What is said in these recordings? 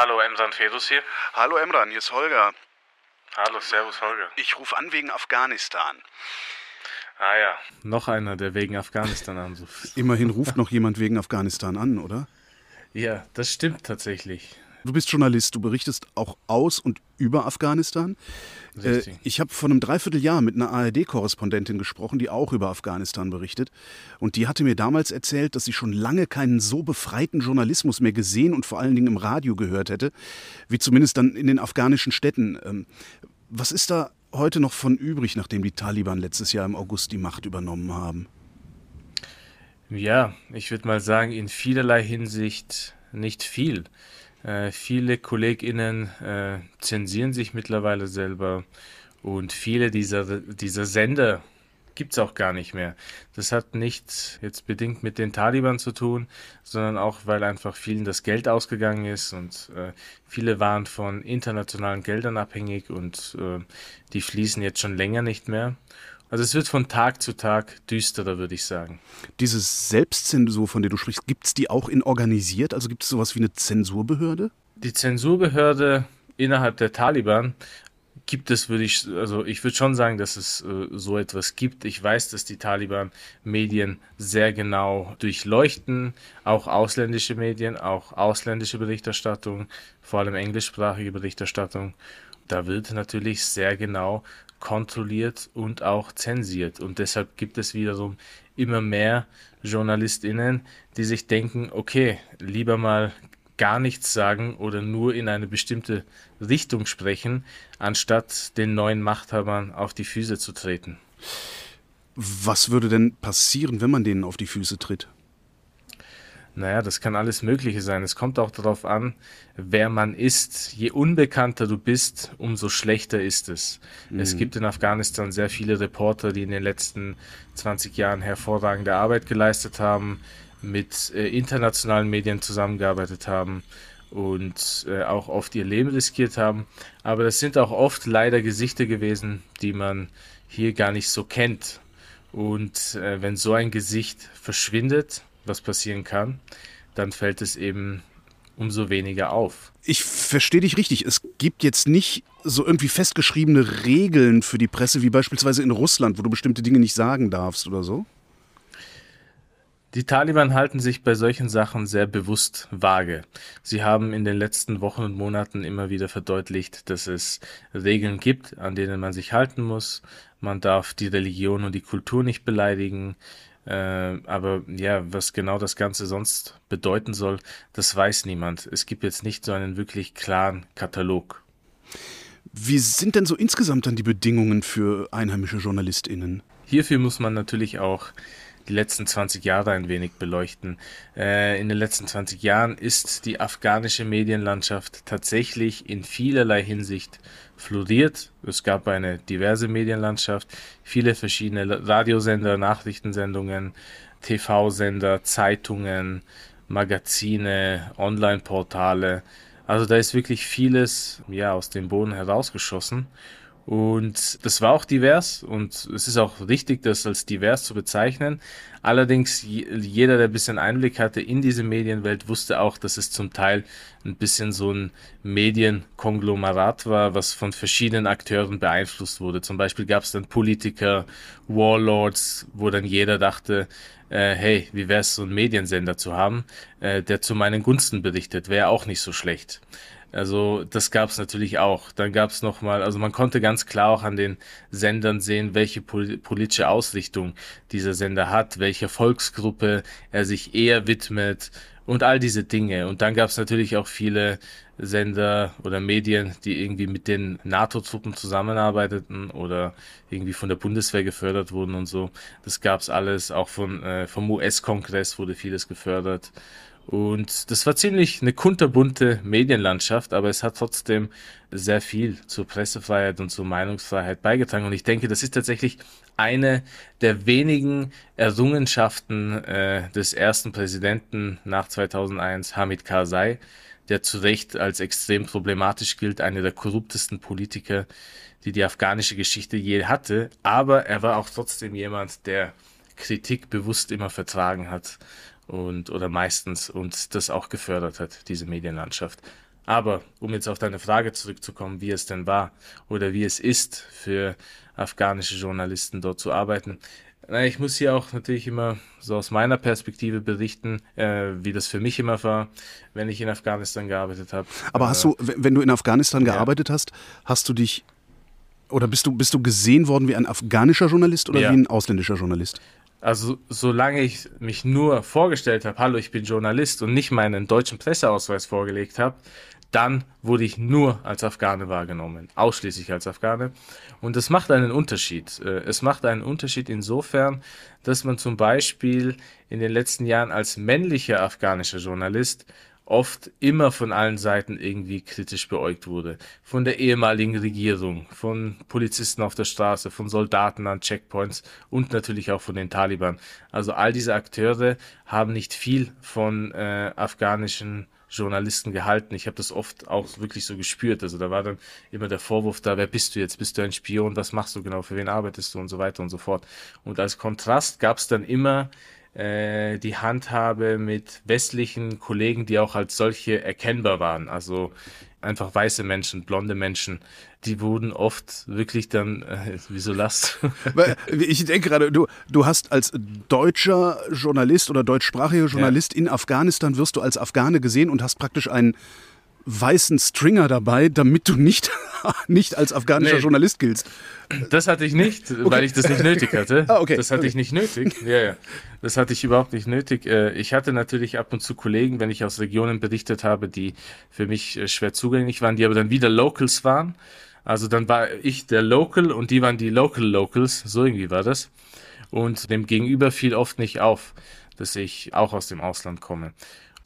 Hallo, Emran Fedus hier. Hallo Emran, hier ist Holger. Hallo, Servus Holger. Ich rufe an wegen Afghanistan. Ah ja. Noch einer, der wegen Afghanistan anruft. Immerhin ruft noch jemand wegen Afghanistan an, oder? Ja, das stimmt tatsächlich. Du bist Journalist, du berichtest auch aus und über Afghanistan. Richtig. Äh, ich habe vor einem Dreivierteljahr mit einer ARD-Korrespondentin gesprochen, die auch über Afghanistan berichtet. Und die hatte mir damals erzählt, dass sie schon lange keinen so befreiten Journalismus mehr gesehen und vor allen Dingen im Radio gehört hätte, wie zumindest dann in den afghanischen Städten. Ähm, was ist da heute noch von übrig, nachdem die Taliban letztes Jahr im August die Macht übernommen haben? Ja, ich würde mal sagen, in vielerlei Hinsicht nicht viel. Äh, viele KollegInnen äh, zensieren sich mittlerweile selber und viele dieser, dieser Sender gibt es auch gar nicht mehr. Das hat nichts jetzt bedingt mit den Taliban zu tun, sondern auch, weil einfach vielen das Geld ausgegangen ist und äh, viele waren von internationalen Geldern abhängig und äh, die fließen jetzt schon länger nicht mehr. Also es wird von Tag zu Tag düsterer, würde ich sagen. Diese Selbstzensur, von der du sprichst, gibt es die auch in organisiert? Also gibt es sowas wie eine Zensurbehörde? Die Zensurbehörde innerhalb der Taliban gibt es, würde ich, also ich würde schon sagen, dass es äh, so etwas gibt. Ich weiß, dass die Taliban Medien sehr genau durchleuchten, auch ausländische Medien, auch ausländische Berichterstattung, vor allem englischsprachige Berichterstattung. Da wird natürlich sehr genau kontrolliert und auch zensiert. Und deshalb gibt es wiederum immer mehr JournalistInnen, die sich denken, okay, lieber mal gar nichts sagen oder nur in eine bestimmte Richtung sprechen, anstatt den neuen Machthabern auf die Füße zu treten. Was würde denn passieren, wenn man denen auf die Füße tritt? Naja, das kann alles Mögliche sein. Es kommt auch darauf an, wer man ist. Je unbekannter du bist, umso schlechter ist es. Mhm. Es gibt in Afghanistan sehr viele Reporter, die in den letzten 20 Jahren hervorragende Arbeit geleistet haben, mit äh, internationalen Medien zusammengearbeitet haben und äh, auch oft ihr Leben riskiert haben. Aber das sind auch oft leider Gesichter gewesen, die man hier gar nicht so kennt. Und äh, wenn so ein Gesicht verschwindet, was passieren kann, dann fällt es eben umso weniger auf. Ich verstehe dich richtig. Es gibt jetzt nicht so irgendwie festgeschriebene Regeln für die Presse, wie beispielsweise in Russland, wo du bestimmte Dinge nicht sagen darfst oder so? Die Taliban halten sich bei solchen Sachen sehr bewusst vage. Sie haben in den letzten Wochen und Monaten immer wieder verdeutlicht, dass es Regeln gibt, an denen man sich halten muss. Man darf die Religion und die Kultur nicht beleidigen. Äh, aber ja, was genau das Ganze sonst bedeuten soll, das weiß niemand. Es gibt jetzt nicht so einen wirklich klaren Katalog. Wie sind denn so insgesamt dann die Bedingungen für einheimische JournalistInnen? Hierfür muss man natürlich auch die letzten 20 Jahre ein wenig beleuchten. Äh, in den letzten 20 Jahren ist die afghanische Medienlandschaft tatsächlich in vielerlei Hinsicht floriert. Es gab eine diverse Medienlandschaft, viele verschiedene Radiosender, Nachrichtensendungen, TV-Sender, Zeitungen, Magazine, Online-Portale. Also da ist wirklich vieles ja aus dem Boden herausgeschossen. Und das war auch divers und es ist auch richtig, das als divers zu bezeichnen. Allerdings, jeder, der ein bisschen Einblick hatte in diese Medienwelt, wusste auch, dass es zum Teil ein bisschen so ein Medienkonglomerat war, was von verschiedenen Akteuren beeinflusst wurde. Zum Beispiel gab es dann Politiker, Warlords, wo dann jeder dachte, äh, hey, wie wäre es, so einen Mediensender zu haben, äh, der zu meinen Gunsten berichtet, wäre auch nicht so schlecht. Also das gab es natürlich auch. Dann gab es nochmal, also man konnte ganz klar auch an den Sendern sehen, welche politische Ausrichtung dieser Sender hat, welcher Volksgruppe er sich eher widmet und all diese Dinge. Und dann gab es natürlich auch viele Sender oder Medien, die irgendwie mit den NATO-Truppen zusammenarbeiteten oder irgendwie von der Bundeswehr gefördert wurden und so. Das gab es alles. Auch von, äh, vom US-Kongress wurde vieles gefördert. Und das war ziemlich eine kunterbunte Medienlandschaft, aber es hat trotzdem sehr viel zur Pressefreiheit und zur Meinungsfreiheit beigetragen. Und ich denke, das ist tatsächlich eine der wenigen Errungenschaften äh, des ersten Präsidenten nach 2001, Hamid Karzai, der zu Recht als extrem problematisch gilt, einer der korruptesten Politiker, die die afghanische Geschichte je hatte. Aber er war auch trotzdem jemand, der Kritik bewusst immer vertragen hat und oder meistens und das auch gefördert hat, diese Medienlandschaft. Aber um jetzt auf deine Frage zurückzukommen, wie es denn war oder wie es ist für afghanische Journalisten dort zu arbeiten. Na, ich muss hier auch natürlich immer so aus meiner Perspektive berichten, äh, wie das für mich immer war, wenn ich in Afghanistan gearbeitet habe. Aber hast du, wenn du in Afghanistan ja. gearbeitet hast, hast du dich oder bist du, bist du gesehen worden wie ein afghanischer Journalist oder ja. wie ein ausländischer Journalist? Also solange ich mich nur vorgestellt habe, hallo, ich bin Journalist und nicht meinen deutschen Presseausweis vorgelegt habe, dann wurde ich nur als Afghane wahrgenommen, ausschließlich als Afghane. Und das macht einen Unterschied. Äh, es macht einen Unterschied insofern, dass man zum Beispiel in den letzten Jahren als männlicher afghanischer Journalist oft immer von allen Seiten irgendwie kritisch beäugt wurde. Von der ehemaligen Regierung, von Polizisten auf der Straße, von Soldaten an Checkpoints und natürlich auch von den Taliban. Also all diese Akteure haben nicht viel von äh, afghanischen Journalisten gehalten. Ich habe das oft auch wirklich so gespürt. Also da war dann immer der Vorwurf da, wer bist du jetzt? Bist du ein Spion? Was machst du genau? Für wen arbeitest du? Und so weiter und so fort. Und als Kontrast gab es dann immer äh, die Handhabe mit westlichen Kollegen, die auch als solche erkennbar waren. Also einfach weiße Menschen, blonde Menschen, die wurden oft wirklich dann, äh, wieso last? ich denke gerade, du, du hast als deutscher Journalist oder deutschsprachiger Journalist ja. in Afghanistan wirst du als Afghane gesehen und hast praktisch einen weißen Stringer dabei, damit du nicht, nicht als afghanischer nee, Journalist giltst. Das hatte ich nicht, okay. weil ich das nicht nötig hatte. Ah, okay. Das hatte okay. ich nicht nötig. Ja, ja. Das hatte ich überhaupt nicht nötig. Äh, ich hatte natürlich ab und zu Kollegen, wenn ich aus Regionen berichtet habe, die für mich äh, schwer zugänglich waren, die aber dann wieder Locals waren. Also dann war ich der Local und die waren die Local Locals. So irgendwie war das. Und dem Gegenüber fiel oft nicht auf, dass ich auch aus dem Ausland komme.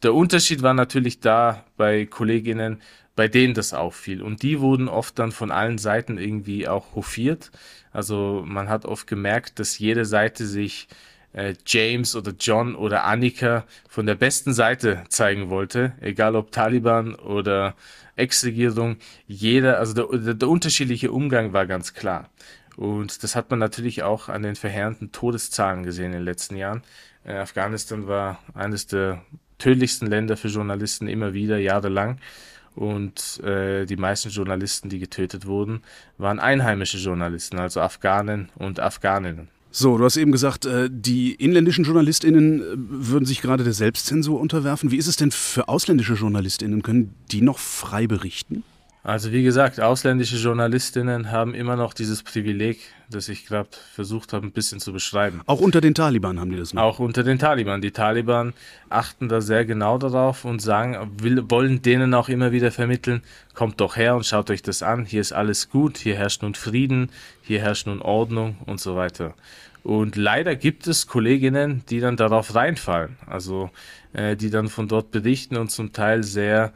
Der Unterschied war natürlich da bei Kolleginnen, bei denen das auffiel. Und die wurden oft dann von allen Seiten irgendwie auch hofiert. Also man hat oft gemerkt, dass jede Seite sich äh, James oder John oder Annika von der besten Seite zeigen wollte, egal ob Taliban oder Ex-Regierung. Jeder, also der, der, unterschiedliche Umgang war ganz klar. Und das hat man natürlich auch an den verheerenden Todeszahlen gesehen in den letzten Jahren. Äh, Afghanistan war eines der tödlichsten Länder für Journalisten immer wieder, jahrelang. Und äh, die meisten Journalisten, die getötet wurden, waren einheimische Journalisten, also Afghanen und Afghaninnen. So, du hast eben gesagt, äh, die inländischen JournalistInnen äh, würden sich gerade der Selbstzensur unterwerfen. Wie ist es denn für ausländische JournalistInnen? Können die noch frei berichten? Also wie gesagt, ausländische Journalistinnen haben immer noch dieses Privileg, das ich gerade versucht habe, ein bisschen zu beschreiben. Auch unter den Taliban haben die das noch? Auch unter den Taliban. Die Taliban achten da sehr genau darauf und sagen, will, wollen denen auch immer wieder vermitteln, kommt doch her und schaut euch das an, hier ist alles gut, hier herrscht nun Frieden, hier herrscht nun Ordnung und so weiter. Und leider gibt es Kolleginnen, die dann darauf reinfallen, also äh, die dann von dort berichten und zum Teil sehr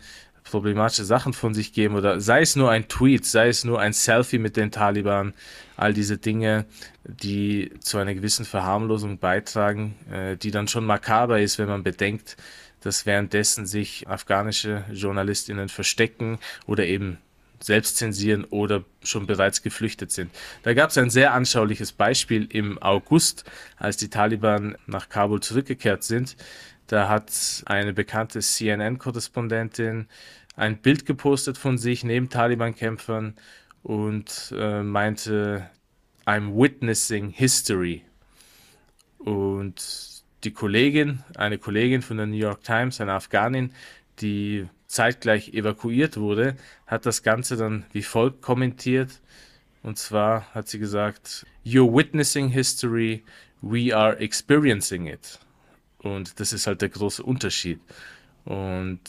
problematische Sachen von sich geben oder sei es nur ein Tweet, sei es nur ein Selfie mit den Taliban, all diese Dinge, die zu einer gewissen Verharmlosung beitragen, äh, die dann schon makaber ist, wenn man bedenkt, dass währenddessen sich afghanische Journalistinnen verstecken oder eben selbst zensieren oder schon bereits geflüchtet sind. Da gab es ein sehr anschauliches Beispiel im August, als die Taliban nach Kabul zurückgekehrt sind. Da hat eine bekannte CNN-Korrespondentin ein Bild gepostet von sich neben Taliban-Kämpfern und äh, meinte, I'm witnessing history. Und die Kollegin, eine Kollegin von der New York Times, eine Afghanin, die zeitgleich evakuiert wurde, hat das Ganze dann wie folgt kommentiert. Und zwar hat sie gesagt, You're witnessing history, we are experiencing it. Und das ist halt der große Unterschied. Und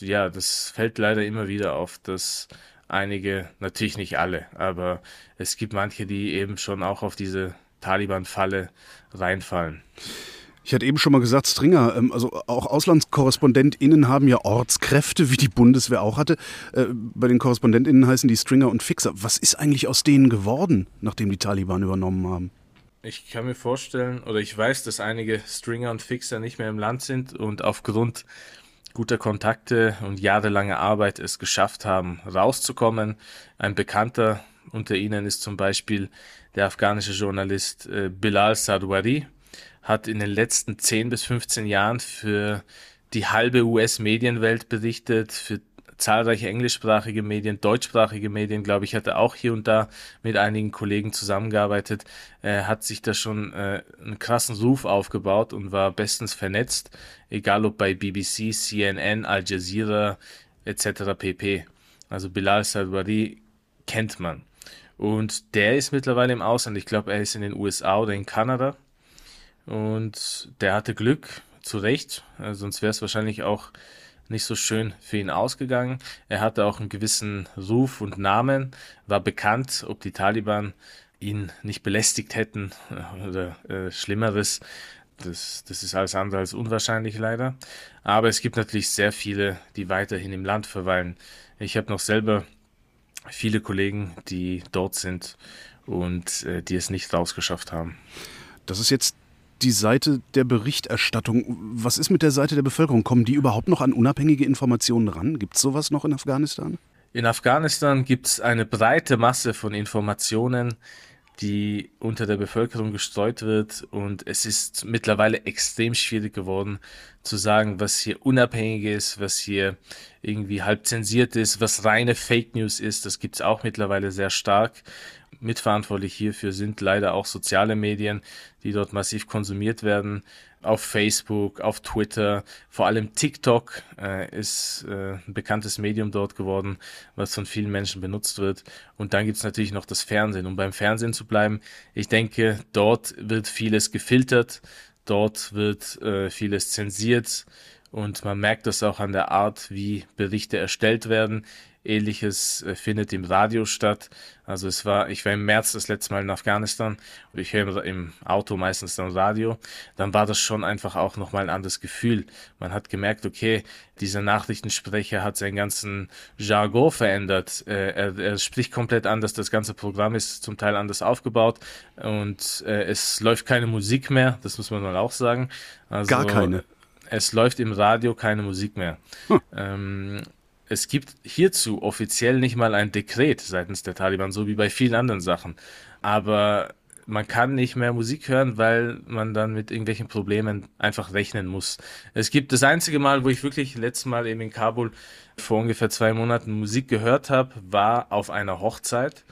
ja, das fällt leider immer wieder auf, dass einige, natürlich nicht alle, aber es gibt manche, die eben schon auch auf diese Taliban-Falle reinfallen. Ich hatte eben schon mal gesagt, Stringer, ähm, also auch AuslandskorrespondentInnen haben ja Ortskräfte, wie die Bundeswehr auch hatte. Äh, bei den KorrespondentInnen heißen die Stringer und Fixer. Was ist eigentlich aus denen geworden, nachdem die Taliban übernommen haben? Ich kann mir vorstellen, oder ich weiß, dass einige Stringer und Fixer nicht mehr im Land sind und aufgrund guter Kontakte und jahrelange Arbeit es geschafft haben, rauszukommen. Ein Bekannter unter ihnen ist zum Beispiel der afghanische Journalist äh, Bilal Sadwari, hat in den letzten 10 bis 15 Jahren für die halbe US-Medienwelt berichtet, für zahlreiche englischsprachige Medien, deutschsprachige Medien, glaube ich, hatte auch hier und da mit einigen Kollegen zusammengearbeitet, äh, hat sich da schon äh, einen krassen Ruf aufgebaut und war bestens vernetzt, egal ob bei BBC, CNN, Al Jazeera etc. pp. Also Bilal Sadwari kennt man. Und der ist mittlerweile im Ausland. Ich glaube, er ist in den USA oder in Kanada. Und der hatte Glück, zu Recht. Äh, sonst wäre es wahrscheinlich auch nicht so schön für ihn ausgegangen. Er hatte auch einen gewissen Ruf und Namen, war bekannt, ob die Taliban ihn nicht belästigt hätten äh, oder äh, Schlimmeres. Das, das ist alles andere als unwahrscheinlich leider. Aber es gibt natürlich sehr viele, die weiterhin im Land verweilen. Ich habe noch selber viele Kollegen, die dort sind und äh, die es nicht rausgeschafft haben. Das ist jetzt die Seite der Berichterstattung. Was ist mit der Seite der Bevölkerung? Kommen die überhaupt noch an unabhängige Informationen ran? Gibt es sowas noch in Afghanistan? In Afghanistan gibt es eine breite Masse von Informationen, die unter der Bevölkerung gestreut wird. Und es ist mittlerweile extrem schwierig geworden zu sagen, was hier unabhängig ist, was hier irgendwie halb zensiert ist, was reine Fake News ist. Das gibt es auch mittlerweile sehr stark. Mitverantwortlich hierfür sind leider auch soziale Medien, die dort massiv konsumiert werden. Auf Facebook, auf Twitter, vor allem TikTok äh, ist äh, ein bekanntes Medium dort geworden, was von vielen Menschen benutzt wird. Und dann gibt's natürlich noch das Fernsehen. Um beim Fernsehen zu bleiben, ich denke, dort wird vieles gefiltert, dort wird äh, vieles zensiert und man merkt das auch an der Art, wie Berichte erstellt werden. Ähnliches äh, findet im Radio statt. Also es war, ich war im März das letzte Mal in Afghanistan und ich höre im Auto meistens dann Radio. Dann war das schon einfach auch nochmal ein anderes Gefühl. Man hat gemerkt, okay, dieser Nachrichtensprecher hat seinen ganzen Jargon verändert. Äh, er, er spricht komplett anders. Das ganze Programm ist zum Teil anders aufgebaut und äh, es läuft keine Musik mehr. Das muss man mal auch sagen. Also, Gar keine. Es läuft im Radio keine Musik mehr. Hm. Ähm, es gibt hierzu offiziell nicht mal ein Dekret seitens der Taliban, so wie bei vielen anderen Sachen. Aber man kann nicht mehr Musik hören, weil man dann mit irgendwelchen Problemen einfach rechnen muss. Es gibt das einzige Mal, wo ich wirklich letztes Mal eben in Kabul vor ungefähr zwei Monaten Musik gehört habe, war auf einer Hochzeit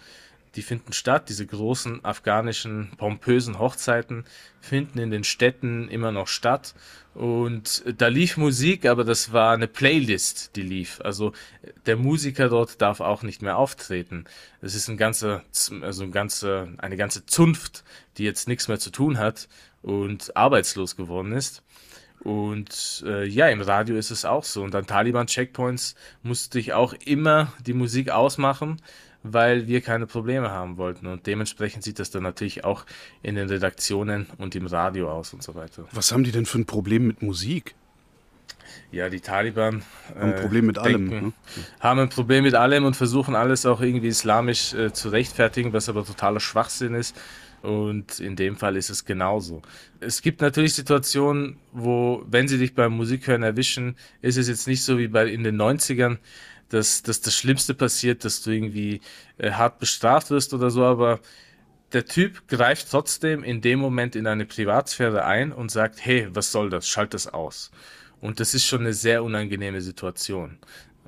die finden statt. Diese großen afghanischen pompösen Hochzeiten finden in den Städten immer noch statt. Und da lief Musik, aber das war eine Playlist, die lief. Also der Musiker dort darf auch nicht mehr auftreten. Es ist ein ganzer, also ein ganze, eine ganze Zunft, die jetzt nichts mehr zu tun hat und arbeitslos geworden ist. Und äh, ja, im Radio ist es auch so. Und an Taliban-Checkpoints musste ich auch immer die Musik ausmachen, weil wir keine Probleme haben wollten. Und dementsprechend sieht das dann natürlich auch in den Redaktionen und im Radio aus und so weiter. Was haben die denn für ein Problem mit Musik? Ja, die Taliban haben ein Problem mit allem. Denken, ne? Haben ein Problem mit allem und versuchen alles auch irgendwie islamisch äh, zu rechtfertigen, was aber totaler Schwachsinn ist. Und in dem Fall ist es genauso. Es gibt natürlich Situationen, wo, wenn sie dich beim Musikhören erwischen, ist es jetzt nicht so wie bei in den 90ern, dass, dass das Schlimmste passiert, dass du irgendwie äh, hart bestraft wirst oder so, aber der Typ greift trotzdem in dem Moment in eine Privatsphäre ein und sagt, hey, was soll das? Schalt das aus. Und das ist schon eine sehr unangenehme Situation.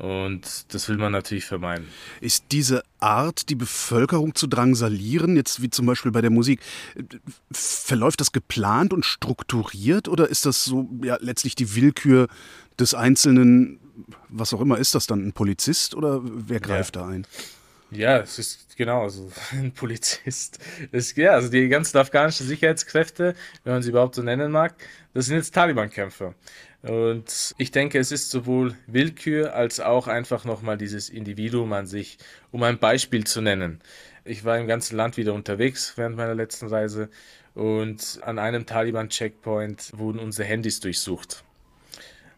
Und das will man natürlich vermeiden. Ist diese Art, die Bevölkerung zu drangsalieren, jetzt wie zum Beispiel bei der Musik, verläuft das geplant und strukturiert oder ist das so ja, letztlich die Willkür des Einzelnen was auch immer ist das dann, ein Polizist oder wer greift ja. da ein? Ja, es ist genau, also ein Polizist. Das, ja, also die ganzen afghanischen Sicherheitskräfte, wenn man sie überhaupt so nennen mag, das sind jetzt Taliban-Kämpfer. Und ich denke, es ist sowohl Willkür als auch einfach nochmal dieses Individuum an sich, um ein Beispiel zu nennen. Ich war im ganzen Land wieder unterwegs während meiner letzten Reise und an einem Taliban-Checkpoint wurden unsere Handys durchsucht.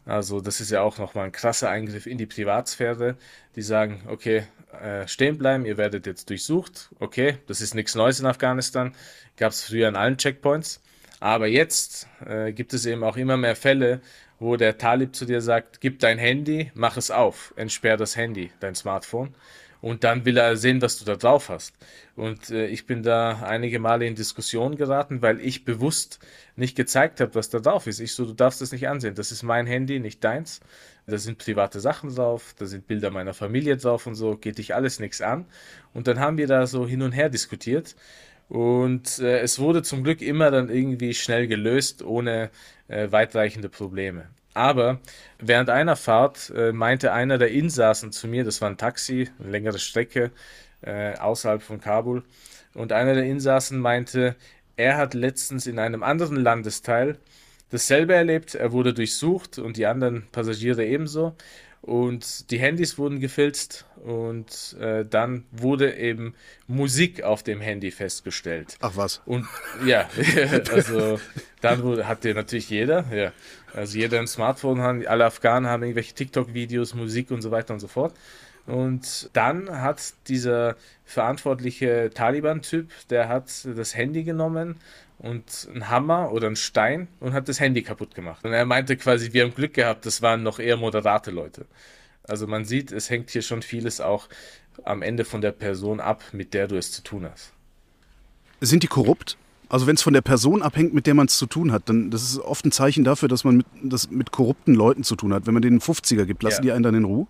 Also das ist ja auch nochmal ein krasser Eingriff in die Privatsphäre. Die sagen, okay, äh, stehen bleiben, ihr werdet jetzt durchsucht. Okay, das ist nichts Neues in Afghanistan. Gab es früher an allen Checkpoints. Aber jetzt äh, gibt es eben auch immer mehr Fälle, wo der Talib zu dir sagt, gib dein Handy, mach es auf, entsperr das Handy, dein Smartphone. Und dann will er sehen, was du da drauf hast. Und äh, ich bin da einige Male in Diskussionen geraten, weil ich bewusst nicht gezeigt habe, was da drauf ist. Ich so, du darfst das nicht ansehen. Das ist mein Handy, nicht deins. Da sind private Sachen drauf, da sind Bilder meiner Familie drauf und so, geht dich alles nichts an. Und dann haben wir da so hin und her diskutiert. Und äh, es wurde zum Glück immer dann irgendwie schnell gelöst, ohne äh, weitreichende Probleme. Aber während einer Fahrt äh, meinte einer der Insassen zu mir, das war ein Taxi, eine längere Strecke äh, außerhalb von Kabul, und einer der Insassen meinte, er hat letztens in einem anderen Landesteil dasselbe erlebt. Er wurde durchsucht und die anderen Passagiere ebenso. Und die Handys wurden gefilzt und äh, dann wurde eben Musik auf dem Handy festgestellt. Ach was. Und ja, also dann wurde, hatte natürlich jeder, ja. Also jeder ein Smartphone hat, alle Afghanen haben irgendwelche TikTok-Videos, Musik und so weiter und so fort. Und dann hat dieser verantwortliche Taliban-Typ, der hat das Handy genommen und einen Hammer oder einen Stein und hat das Handy kaputt gemacht. Und er meinte quasi, wir haben Glück gehabt, das waren noch eher moderate Leute. Also man sieht, es hängt hier schon vieles auch am Ende von der Person ab, mit der du es zu tun hast. Sind die korrupt? Also wenn es von der Person abhängt, mit der man es zu tun hat, dann das ist oft ein Zeichen dafür, dass man mit, das mit korrupten Leuten zu tun hat. Wenn man denen 50er gibt, lassen ja. die einen dann in Ruhe?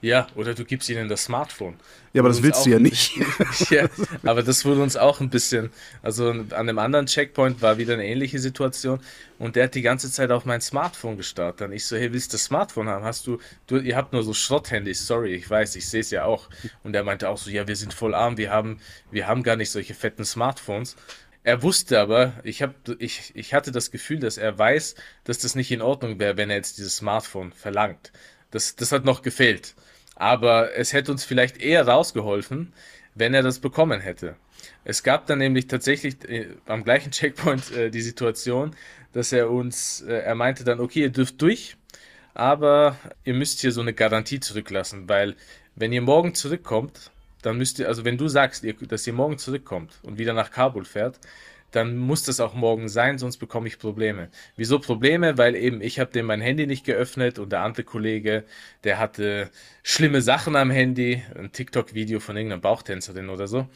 Ja, oder du gibst ihnen das Smartphone. Ja, aber das willst du ja nicht. ja, aber das wurde uns auch ein bisschen, also an einem anderen Checkpoint war wieder eine ähnliche Situation und der hat die ganze Zeit auf mein Smartphone gestarrt. Dann ich so, hey, willst du das Smartphone haben? Hast du, du ihr habt nur so Schrotthandys, sorry, ich weiß, ich sehe es ja auch. Und er meinte auch so, ja, wir sind voll arm, wir haben, wir haben gar nicht solche fetten Smartphones. Er wusste aber, ich, hab, ich, ich hatte das Gefühl, dass er weiß, dass das nicht in Ordnung wäre, wenn er jetzt dieses Smartphone verlangt. Das, das hat noch gefehlt. Aber es hätte uns vielleicht eher rausgeholfen, wenn er das bekommen hätte. Es gab dann nämlich tatsächlich äh, am gleichen Checkpoint äh, die Situation, dass er uns, äh, er meinte dann, okay, ihr dürft durch, aber ihr müsst hier so eine Garantie zurücklassen, weil wenn ihr morgen zurückkommt, dann müsst ihr, also wenn du sagst, ihr, dass ihr morgen zurückkommt und wieder nach Kabul fährt, dann muss das auch morgen sein, sonst bekomme ich Probleme. Wieso Probleme? Weil eben ich habe dem mein Handy nicht geöffnet und der andere Kollege, der hatte schlimme Sachen am Handy, ein TikTok-Video von irgendeiner Bauchtänzerin oder so.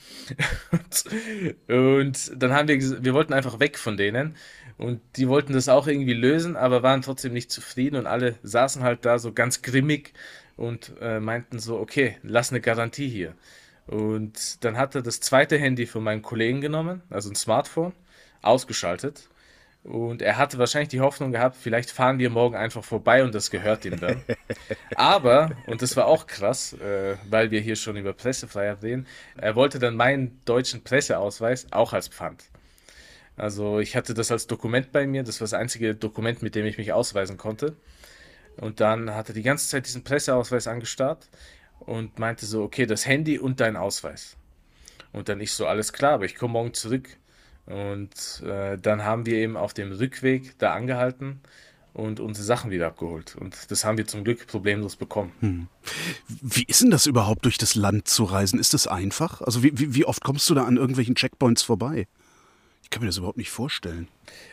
und dann haben wir, wir wollten einfach weg von denen und die wollten das auch irgendwie lösen, aber waren trotzdem nicht zufrieden und alle saßen halt da so ganz grimmig und äh, meinten so, okay, lass eine Garantie hier. Und dann hat er das zweite Handy von meinem Kollegen genommen, also ein Smartphone, ausgeschaltet. Und er hatte wahrscheinlich die Hoffnung gehabt, vielleicht fahren wir morgen einfach vorbei und das gehört ihm dann. Aber, und das war auch krass, äh, weil wir hier schon über Pressefreiheit reden, er wollte dann meinen deutschen Presseausweis auch als Pfand. Also ich hatte das als Dokument bei mir, das war das einzige Dokument, mit dem ich mich ausweisen konnte. Und dann hat er die ganze Zeit diesen Presseausweis angestarrt und meinte so, okay, das Handy und dein Ausweis. Und dann ich so, alles klar, aber ich komme morgen zurück. Und äh, dann haben wir eben auf dem Rückweg da angehalten und unsere Sachen wieder abgeholt. Und das haben wir zum Glück problemlos bekommen. Hm. Wie ist denn das überhaupt, durch das Land zu reisen? Ist das einfach? Also wie, wie, wie oft kommst du da an irgendwelchen Checkpoints vorbei? Ich kann mir das überhaupt nicht vorstellen.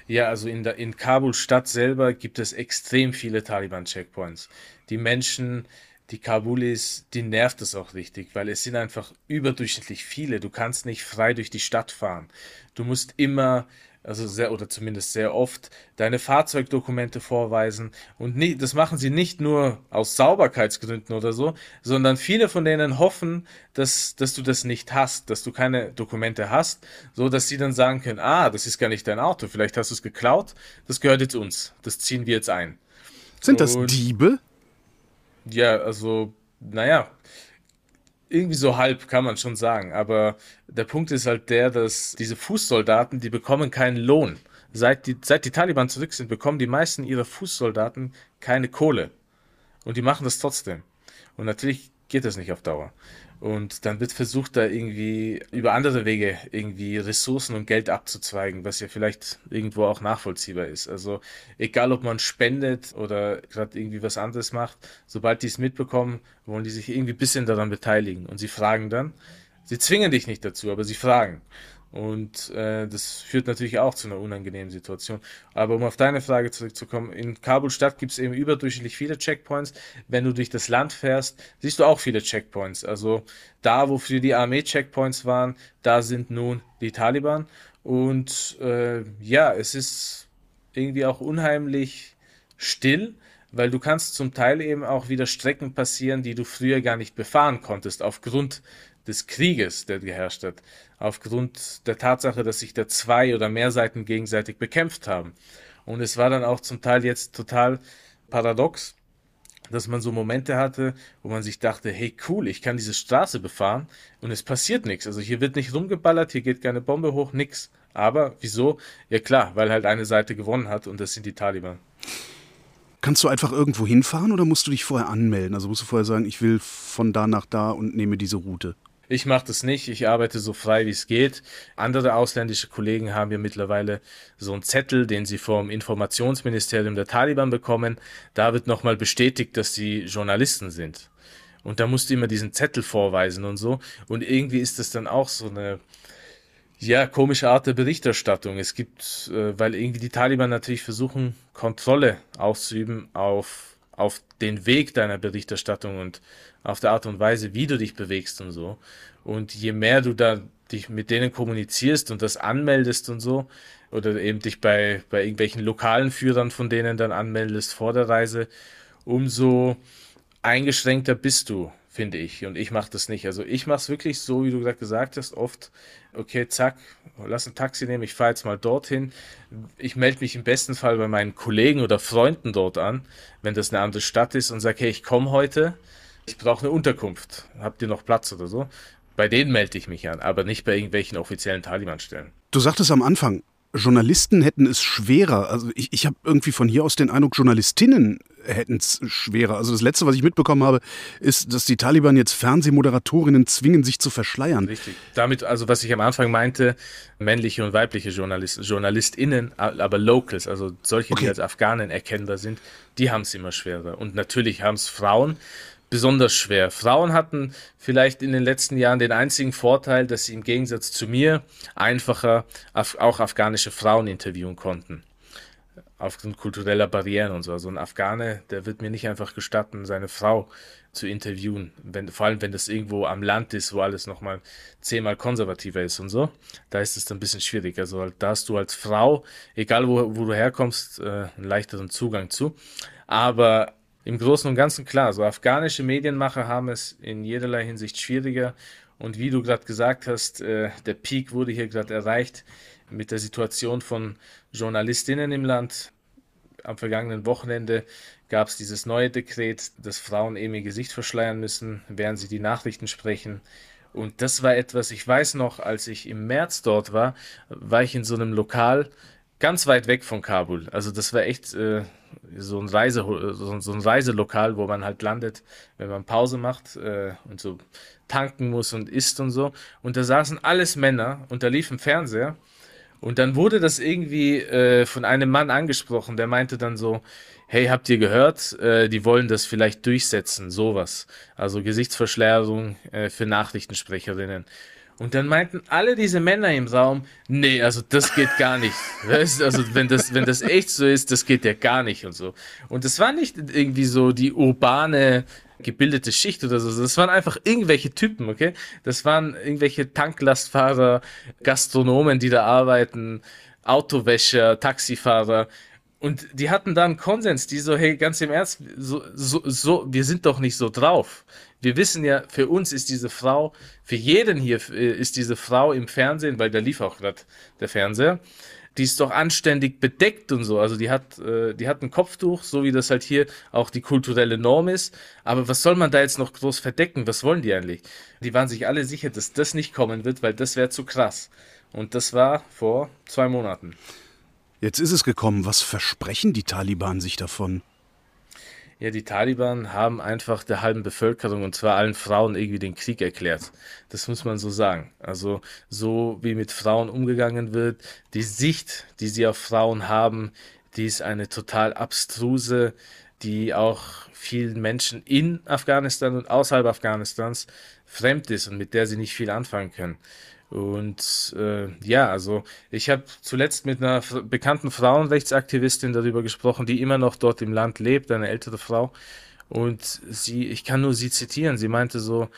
Ja, also in, der, in Kabul Stadt selber gibt es extrem viele Taliban-Checkpoints. Die Menschen die Kabulis, die nervt es auch richtig, weil es sind einfach überdurchschnittlich viele. Du kannst nicht frei durch die Stadt fahren. Du musst immer, also sehr oder zumindest sehr oft, deine Fahrzeugdokumente vorweisen. Und nie, das machen sie nicht nur aus Sauberkeitsgründen oder so, sondern viele von denen hoffen, dass, dass du das nicht hast, dass du keine Dokumente hast, so dass sie dann sagen können, ah, das ist gar nicht dein Auto, vielleicht hast du es geklaut, das gehört jetzt uns, das ziehen wir jetzt ein. Sind das Diebe? Ja, also, naja, irgendwie so halb kann man schon sagen. Aber der Punkt ist halt der, dass diese Fußsoldaten, die bekommen keinen Lohn. Seit die, seit die Taliban zurück sind, bekommen die meisten ihrer Fußsoldaten keine Kohle. Und die machen das trotzdem. Und natürlich geht das nicht auf Dauer. Und dann wird versucht, da irgendwie über andere Wege irgendwie Ressourcen und Geld abzuzweigen, was ja vielleicht irgendwo auch nachvollziehbar ist. Also egal, ob man spendet oder gerade irgendwie was anderes macht, sobald die es mitbekommen, wollen die sich irgendwie ein bisschen daran beteiligen. Und sie fragen dann, sie zwingen dich nicht dazu, aber sie fragen. Und äh, das führt natürlich auch zu einer unangenehmen Situation. Aber um auf deine Frage zurückzukommen, in Kabul-Stadt gibt es eben überdurchschnittlich viele Checkpoints. Wenn du durch das Land fährst, siehst du auch viele Checkpoints. Also da, wofür die Armee-Checkpoints waren, da sind nun die Taliban. Und äh, ja, es ist irgendwie auch unheimlich still, weil du kannst zum Teil eben auch wieder Strecken passieren, die du früher gar nicht befahren konntest, aufgrund des Krieges, der geherrscht hat, aufgrund der Tatsache, dass sich da zwei oder mehr Seiten gegenseitig bekämpft haben. Und es war dann auch zum Teil jetzt total paradox, dass man so Momente hatte, wo man sich dachte, hey cool, ich kann diese Straße befahren und es passiert nichts. Also hier wird nicht rumgeballert, hier geht keine Bombe hoch, nix. Aber wieso? Ja klar, weil halt eine Seite gewonnen hat und das sind die Taliban. Kannst du einfach irgendwo hinfahren oder musst du dich vorher anmelden? Also musst du vorher sagen, ich will von da nach da und nehme diese Route? Ich mache das nicht. Ich arbeite so frei, wie es geht. Andere ausländische Kollegen haben ja mittlerweile so einen Zettel, den sie vom Informationsministerium der Taliban bekommen. Da wird nochmal bestätigt, dass sie Journalisten sind. Und da musst du immer diesen Zettel vorweisen und so. Und irgendwie ist das dann auch so eine, ja, komische Art der Berichterstattung. Es gibt, äh, weil irgendwie die Taliban natürlich versuchen, Kontrolle auszuüben auf, auf den Weg deiner Berichterstattung und auf der Art und Weise, wie du dich bewegst und so. Und je mehr du da dich mit denen kommunizierst und das anmeldest und so, oder eben dich bei, bei irgendwelchen lokalen Führern von denen dann anmeldest vor der Reise, umso eingeschränkter bist du, finde ich. Und ich mache das nicht. Also ich mache es wirklich so, wie du gerade gesagt hast, oft, okay, zack, lass ein Taxi nehmen, ich fahre jetzt mal dorthin. Ich melde mich im besten Fall bei meinen Kollegen oder Freunden dort an, wenn das eine andere Stadt ist und sage, hey, ich komme heute ich brauche eine Unterkunft. Habt ihr noch Platz oder so? Bei denen melde ich mich an, aber nicht bei irgendwelchen offiziellen Taliban-Stellen. Du sagtest am Anfang, Journalisten hätten es schwerer. Also ich, ich habe irgendwie von hier aus den Eindruck, Journalistinnen hätten es schwerer. Also das Letzte, was ich mitbekommen habe, ist, dass die Taliban jetzt Fernsehmoderatorinnen zwingen, sich zu verschleiern. Richtig. Damit, also was ich am Anfang meinte, männliche und weibliche Journalisten, JournalistInnen, aber Locals, also solche, okay. die als Afghanen erkennbar sind, die haben es immer schwerer. Und natürlich haben es Frauen, besonders schwer. Frauen hatten vielleicht in den letzten Jahren den einzigen Vorteil, dass sie im Gegensatz zu mir einfacher auch afghanische Frauen interviewen konnten. Aufgrund kultureller Barrieren und so. Also ein Afghane, der wird mir nicht einfach gestatten, seine Frau zu interviewen. Wenn, vor allem, wenn das irgendwo am Land ist, wo alles nochmal zehnmal konservativer ist und so. Da ist es dann ein bisschen schwierig. Also da hast du als Frau, egal wo, wo du herkommst, äh, einen leichteren Zugang zu. Aber im Großen und Ganzen klar, so afghanische Medienmacher haben es in jederlei Hinsicht schwieriger. Und wie du gerade gesagt hast, äh, der Peak wurde hier gerade erreicht mit der Situation von Journalistinnen im Land. Am vergangenen Wochenende gab es dieses neue Dekret, dass Frauen eben ihr Gesicht verschleiern müssen, während sie die Nachrichten sprechen. Und das war etwas, ich weiß noch, als ich im März dort war, war ich in so einem Lokal ganz weit weg von Kabul. Also das war echt äh, so, ein Reise, so, ein Reiselokal, wo man halt landet, wenn man Pause macht äh, und so tanken muss und isst und so. Und da saßen alles Männer und da lief ein Fernseher. Und dann wurde das irgendwie äh, von einem Mann angesprochen, der meinte dann so, hey, habt ihr gehört, äh, die wollen das vielleicht durchsetzen, sowas. Also Gesichtsverschlärung äh, für Nachrichtensprecherinnen. Und dann meinten alle diese Männer im Raum, nee, also das geht gar nicht. Weißt? Also wenn das, wenn das echt so ist, das geht ja gar nicht und so. Und das war nicht irgendwie so die urbane gebildete Schicht oder so. Das waren einfach irgendwelche Typen, okay? Das waren irgendwelche Tanklastfahrer, Gastronomen, die da arbeiten, Autowäscher, Taxifahrer. Und die hatten da einen Konsens, die so, hey, ganz im Ernst, so, so, so, wir sind doch nicht so drauf. Wir wissen ja, für uns ist diese Frau, für jeden hier äh, ist diese Frau im Fernsehen, weil da lief auch gerade der Fernseher, die ist doch anständig bedeckt und so. Also die hat, äh, die hat ein Kopftuch, so wie das halt hier auch die kulturelle Norm ist. Aber was soll man da jetzt noch groß verdecken? Was wollen die eigentlich? Die waren sich alle sicher, dass das nicht kommen wird, weil das wäre zu krass. Und das war vor zwei Monaten. Jetzt ist es gekommen. Was versprechen die Taliban sich davon? Ja, die Taliban haben einfach der halben Bevölkerung und zwar allen Frauen irgendwie den Krieg erklärt. Das muss man so sagen. Also so wie mit Frauen umgegangen wird, die Sicht, die sie auf Frauen haben, die ist eine total abstruse, die auch vielen Menschen in Afghanistan und außerhalb Afghanistans fremd ist und mit der sie nicht viel anfangen können. Und äh, ja, also ich habe zuletzt mit einer bekannten Frauenrechtsaktivistin darüber gesprochen, die immer noch dort im Land lebt, eine ältere Frau. Und sie, ich kann nur sie zitieren, sie meinte so,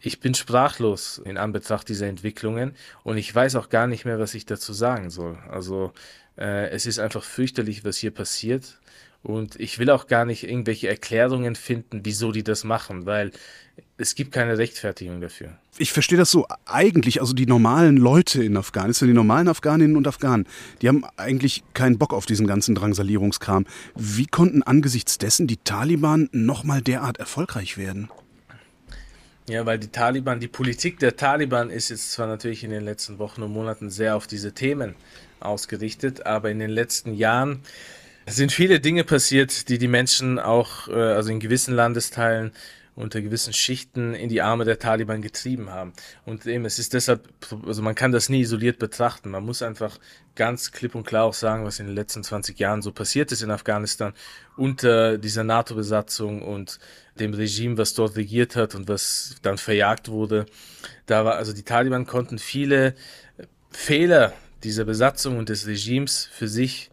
ich bin sprachlos in Anbetracht dieser Entwicklungen und ich weiß auch gar nicht mehr, was ich dazu sagen soll. Also äh, es ist einfach fürchterlich, was hier passiert. Und ich will auch gar nicht irgendwelche Erklärungen finden, wieso die das machen, weil es gibt keine Rechtfertigung dafür. Ich verstehe das so eigentlich, also die normalen Leute in Afghanistan, die normalen Afghaninnen und Afghanen, die haben eigentlich keinen Bock auf diesen ganzen Drangsalierungskram. Wie konnten angesichts dessen die Taliban nochmal derart erfolgreich werden? Ja, weil die Taliban, die Politik der Taliban ist jetzt zwar natürlich in den letzten Wochen und Monaten sehr auf diese Themen ausgerichtet, aber in den letzten Jahren es sind viele Dinge passiert, die die Menschen auch, äh, also in gewissen Landesteilen, unter gewissen Schichten in die Arme der Taliban getrieben haben. Und eben, es ist deshalb, also man kann das nie isoliert betrachten. Man muss einfach ganz klipp und klar auch sagen, was in den letzten 20 Jahren so passiert ist in Afghanistan unter dieser NATO-Besatzung und dem Regime, was dort regiert hat und was dann verjagt wurde. Da war, also die Taliban konnten viele Fehler dieser Besatzung und des Regimes für sich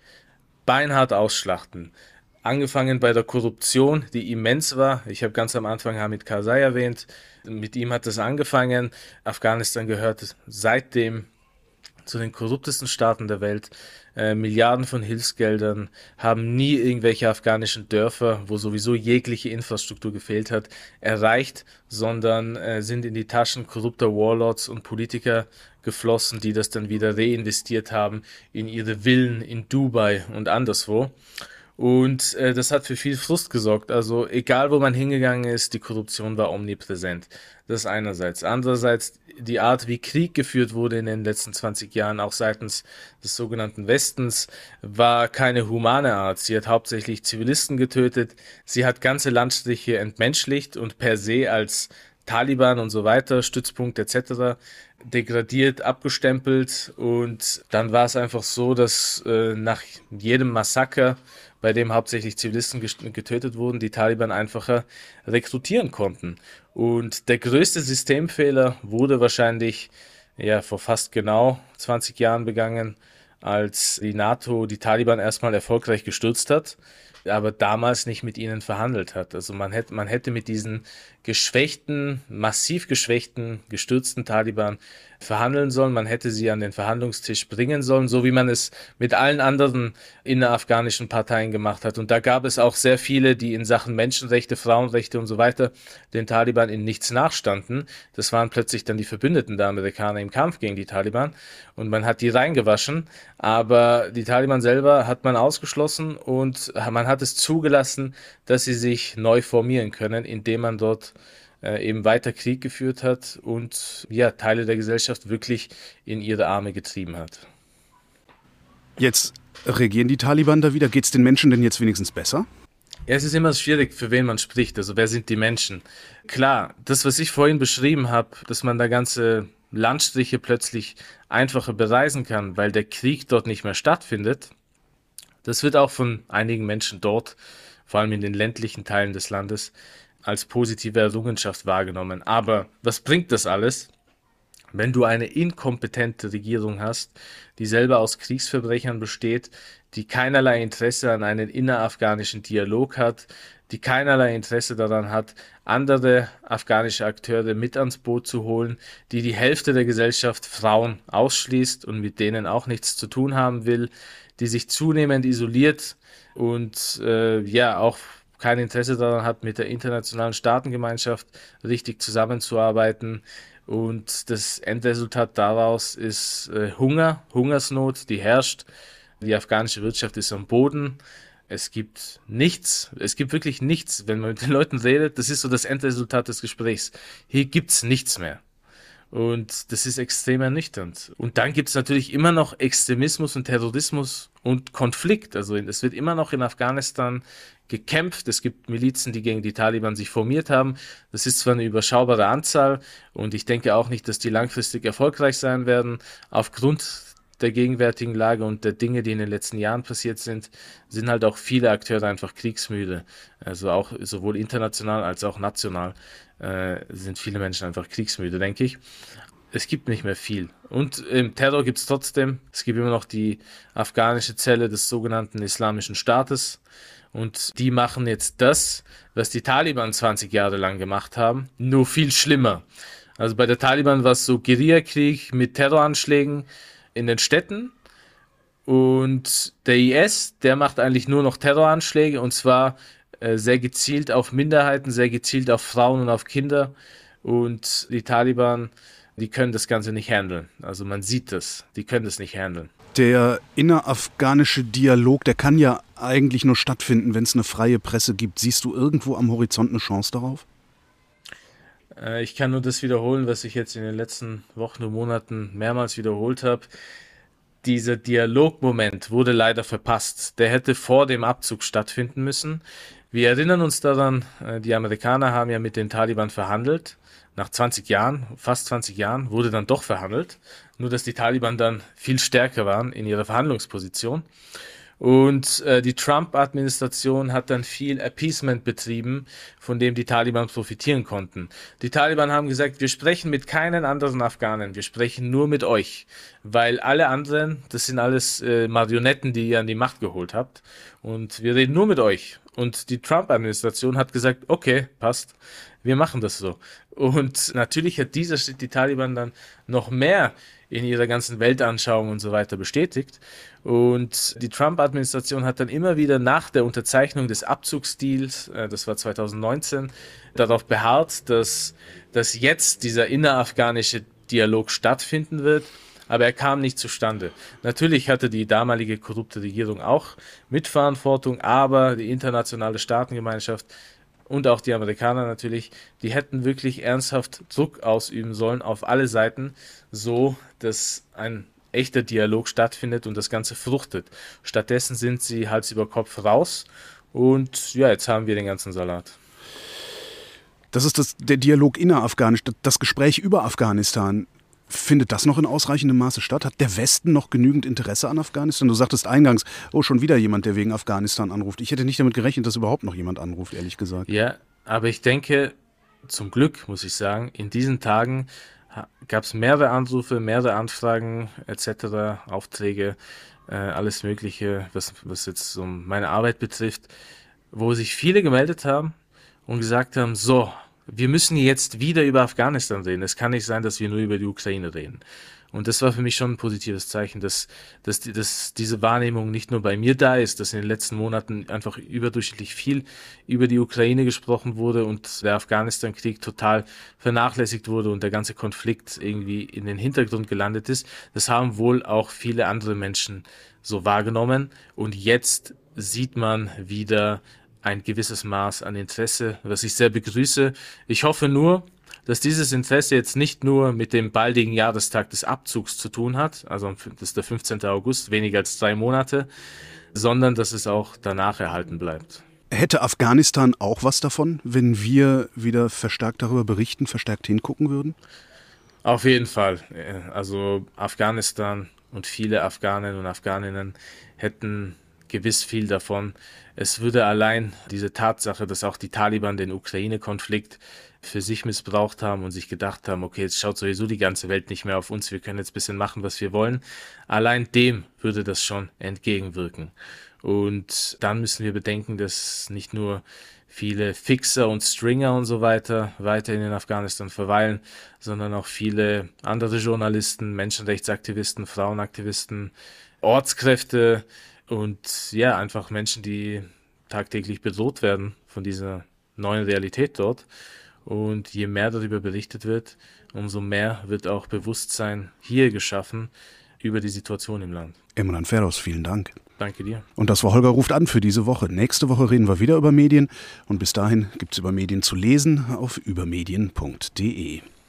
beinhart ausschlachten. Angefangen bei der Korruption, die immens war. Ich habe ganz am Anfang Hamid Karzai erwähnt. Mit ihm hat es angefangen. Afghanistan gehört seitdem zu den korruptesten Staaten der Welt. Äh, Milliarden von Hilfsgeldern haben nie irgendwelche afghanischen Dörfer, wo sowieso jegliche Infrastruktur gefehlt hat, erreicht, sondern äh, sind in die Taschen korrupter Warlords und Politiker geflossen, die das dann wieder reinvestiert haben in ihre Villen in Dubai und anderswo. Und äh, das hat für viel Frust gesorgt. Also egal, wo man hingegangen ist, die Korruption war omnipräsent. Das einerseits. Andererseits die Art, wie Krieg geführt wurde in den letzten 20 Jahren, auch seitens des sogenannten Westens, war keine humane Art. Sie hat hauptsächlich Zivilisten getötet. Sie hat ganze Landstriche entmenschlicht und per se als Taliban und so weiter, Stützpunkt etc. degradiert, abgestempelt und dann war es einfach so, dass äh, nach jedem Massaker, bei dem hauptsächlich Zivilisten getötet wurden, die Taliban einfacher rekrutieren konnten. Und der größte Systemfehler wurde wahrscheinlich ja vor fast genau 20 Jahren begangen, als die NATO die Taliban erstmal erfolgreich gestürzt hat aber damals nicht mit ihnen verhandelt hat. Also man hätte, man hätte mit diesen geschwächten, massiv geschwächten, gestürzten Taliban verhandeln sollen. Man hätte sie an den Verhandlungstisch bringen sollen, so wie man es mit allen anderen innerafghanischen Parteien gemacht hat. Und da gab es auch sehr viele, die in Sachen Menschenrechte, Frauenrechte und so weiter den Taliban in nichts nachstanden. Das waren plötzlich dann die Verbündeten der Amerikaner im Kampf gegen die Taliban. Und man hat die reingewaschen. Aber die Taliban selber hat man ausgeschlossen und man hat es zugelassen, dass sie sich neu formieren können, indem man dort äh, eben weiter Krieg geführt hat und ja, Teile der Gesellschaft wirklich in ihre Arme getrieben hat. Jetzt regieren die Taliban da wieder. Geht es den Menschen denn jetzt wenigstens besser? Ja, es ist immer schwierig, für wen man spricht. Also wer sind die Menschen? Klar, das, was ich vorhin beschrieben habe, dass man da ganze Landstriche plötzlich einfacher bereisen kann, weil der Krieg dort nicht mehr stattfindet, das wird auch von einigen Menschen dort, vor allem in den ländlichen Teilen des Landes, als positive Errungenschaft wahrgenommen. Aber was bringt das alles, wenn du eine inkompetente Regierung hast, die selber aus Kriegsverbrechern besteht, die keinerlei Interesse an einen innerafghanischen Dialog hat, die keinerlei Interesse daran hat, andere afghanische Akteure mit ans Boot zu holen, die die Hälfte der Gesellschaft Frauen ausschließt und mit denen auch nichts zu tun haben will, die sich zunehmend isoliert und äh, ja auch kein Interesse daran hat, mit der internationalen Staatengemeinschaft richtig zusammenzuarbeiten. Und das Endresultat daraus ist äh, Hunger, Hungersnot, die herrscht. Die afghanische Wirtschaft ist am Boden. Es gibt nichts, es gibt wirklich nichts, wenn man mit den Leuten redet. Das ist so das Endresultat des Gesprächs. Hier gibt's nichts mehr. Und das ist extrem ernüchternd. Und dann gibt es natürlich immer noch Extremismus und Terrorismus und Konflikt. Also es wird immer noch in Afghanistan gekämpft. Es gibt Milizen, die gegen die Taliban sich formiert haben. Das ist zwar eine überschaubare Anzahl und ich denke auch nicht, dass die langfristig erfolgreich sein werden. Aufgrund der gegenwärtigen Lage und der Dinge, die in den letzten Jahren passiert sind, sind halt auch viele Akteure einfach kriegsmüde. Also auch sowohl international als auch national äh, sind viele Menschen einfach kriegsmüde, denke ich. es gibt nicht mehr viel. Und im Terror gibt es trotzdem, es gibt immer noch die afghanische Zelle des sogenannten Islamischen Staates. Und die machen jetzt das, was die Taliban 20 Jahre lang gemacht haben, nur viel schlimmer. Also bei der Taliban war es so Guerillakrieg mit Terroranschlägen in den Städten. Und der IS, der macht eigentlich nur noch Terroranschläge und zwar äh, sehr gezielt auf Minderheiten, sehr gezielt auf Frauen und auf Kinder. Und die Taliban die können das Ganze nicht handeln. Also man sieht das, die können das nicht handeln. Der innerafghanische Dialog, der kann ja eigentlich nur stattfinden, wenn es eine freie Presse gibt. Siehst du irgendwo am Horizont eine Chance darauf? Äh, ich kann nur das wiederholen, was ich jetzt in den letzten Wochen und Monaten mehrmals wiederholt habe. Dieser Dialogmoment wurde leider verpasst. Der hätte vor dem Abzug stattfinden müssen. Wir erinnern uns daran, äh, die Amerikaner haben ja mit den Taliban verhandelt nach 20 Jahren, fast 20 Jahren, wurde dann doch verhandelt. Nur dass die Taliban dann viel stärker waren in ihrer Verhandlungsposition. Und äh, die Trump-Administration hat dann viel Appeasement betrieben, von dem die Taliban profitieren konnten. Die Taliban haben gesagt, wir sprechen mit keinen anderen Afghanen, wir sprechen nur mit euch, weil alle anderen, das sind alles äh, Marionetten, die ihr an die Macht geholt habt. Und wir reden nur mit euch. Und die Trump-Administration hat gesagt, okay, passt, wir machen das so. Und natürlich hat dieser Schritt die Taliban dann noch mehr in ihrer ganzen Weltanschauung und so weiter bestätigt. Und die Trump-Administration hat dann immer wieder nach der Unterzeichnung des Abzugsdeals, äh, das war 2019, darauf beharrt, dass, dass jetzt dieser innerafghanische Dialog stattfinden wird. Aber er kam nicht zustande. Natürlich hatte die damalige korrupte Regierung auch Mitverantwortung, aber die internationale Staatengemeinschaft und auch die Amerikaner natürlich, die hätten wirklich ernsthaft Druck ausüben sollen auf alle Seiten, so dass ein echter Dialog stattfindet und das Ganze fruchtet. Stattdessen sind sie Hals über Kopf raus und ja, jetzt haben wir den ganzen Salat. Das ist das, der Dialog innerafghanisch, das Gespräch über Afghanistan. Findet das noch in ausreichendem Maße statt? Hat der Westen noch genügend Interesse an Afghanistan? Du sagtest eingangs, oh, schon wieder jemand, der wegen Afghanistan anruft. Ich hätte nicht damit gerechnet, dass überhaupt noch jemand anruft, ehrlich gesagt. Ja, aber ich denke, zum Glück muss ich sagen, in diesen Tagen gab es mehrere Anrufe, mehrere Anfragen etc., Aufträge, äh, alles Mögliche, was, was jetzt so meine Arbeit betrifft, wo sich viele gemeldet haben und gesagt haben, so, wir müssen jetzt wieder über Afghanistan reden. Es kann nicht sein, dass wir nur über die Ukraine reden. Und das war für mich schon ein positives Zeichen, dass, dass, dass diese Wahrnehmung nicht nur bei mir da ist, dass in den letzten Monaten einfach überdurchschnittlich viel über die Ukraine gesprochen wurde und der Afghanistan-Krieg total vernachlässigt wurde und der ganze Konflikt irgendwie in den Hintergrund gelandet ist. Das haben wohl auch viele andere Menschen so wahrgenommen. Und jetzt sieht man wieder ein gewisses Maß an Interesse, was ich sehr begrüße. Ich hoffe nur, dass dieses Interesse jetzt nicht nur mit dem baldigen Jahrestag des Abzugs zu tun hat, also das ist der 15. August, weniger als drei Monate, sondern dass es auch danach erhalten bleibt. Hätte Afghanistan auch was davon, wenn wir wieder verstärkt darüber berichten, verstärkt hingucken würden? Auf jeden Fall. Also Afghanistan und viele Afghanen und Afghaninnen hätten gewiss viel davon. Es würde allein diese Tatsache, dass auch die Taliban den Ukraine-Konflikt für sich missbraucht haben und sich gedacht haben, okay, jetzt schaut sowieso die ganze Welt nicht mehr auf uns, wir können jetzt ein bisschen machen, was wir wollen. Allein dem würde das schon entgegenwirken. Und dann müssen wir bedenken, dass nicht nur viele Fixer und Stringer und so weiter weiterhin in Afghanistan verweilen, sondern auch viele andere Journalisten, Menschenrechtsaktivisten, Frauenaktivisten, Ortskräfte, und ja, einfach Menschen, die tagtäglich bedroht werden von dieser neuen Realität dort. Und je mehr darüber berichtet wird, umso mehr wird auch Bewusstsein hier geschaffen über die Situation im Land. Emran Ferros, vielen Dank. Danke dir. Und das war Holger ruft an für diese Woche. Nächste Woche reden wir wieder über Medien und bis dahin gibt es über Medien zu lesen auf übermedien.de.